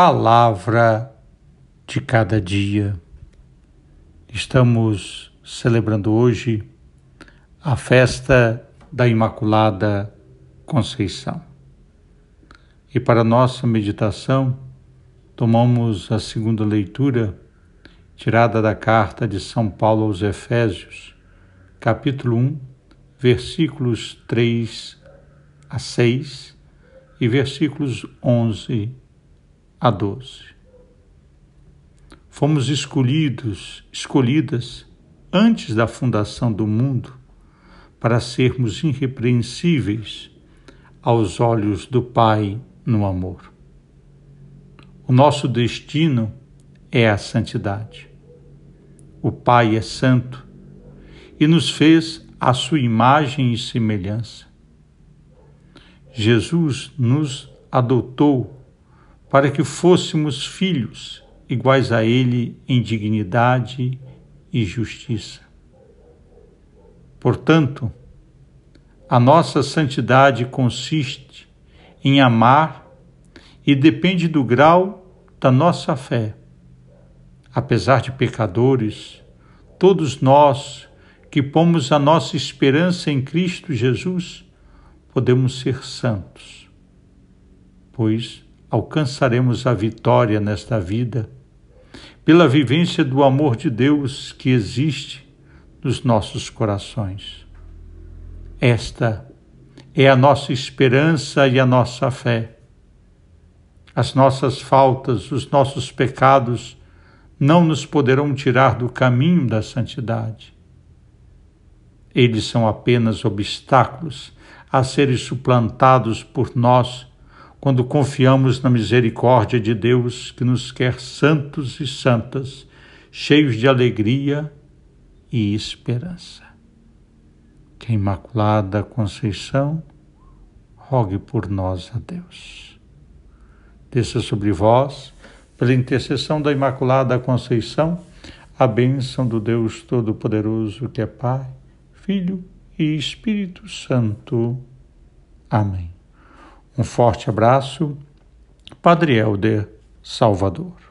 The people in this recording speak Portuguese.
Palavra de cada dia. Estamos celebrando hoje a festa da Imaculada Conceição. E para nossa meditação, tomamos a segunda leitura tirada da carta de São Paulo aos Efésios, capítulo 1, versículos 3 a 6 e versículos 11 a 12. Fomos escolhidos, escolhidas antes da fundação do mundo para sermos irrepreensíveis aos olhos do Pai no amor. O nosso destino é a santidade. O Pai é santo e nos fez a sua imagem e semelhança. Jesus nos adotou para que fôssemos filhos iguais a Ele em dignidade e justiça. Portanto, a nossa santidade consiste em amar e depende do grau da nossa fé. Apesar de pecadores, todos nós que pomos a nossa esperança em Cristo Jesus, podemos ser santos, pois alcançaremos a vitória nesta vida pela vivência do amor de Deus que existe nos nossos corações. Esta é a nossa esperança e a nossa fé. As nossas faltas, os nossos pecados não nos poderão tirar do caminho da santidade. Eles são apenas obstáculos a serem suplantados por nós quando confiamos na misericórdia de Deus que nos quer santos e santas, cheios de alegria e esperança. Que a Imaculada Conceição rogue por nós a Deus. Desça sobre vós, pela intercessão da Imaculada Conceição, a bênção do Deus Todo-Poderoso, que é Pai, Filho e Espírito Santo. Amém. Um forte abraço, Padre Helder Salvador.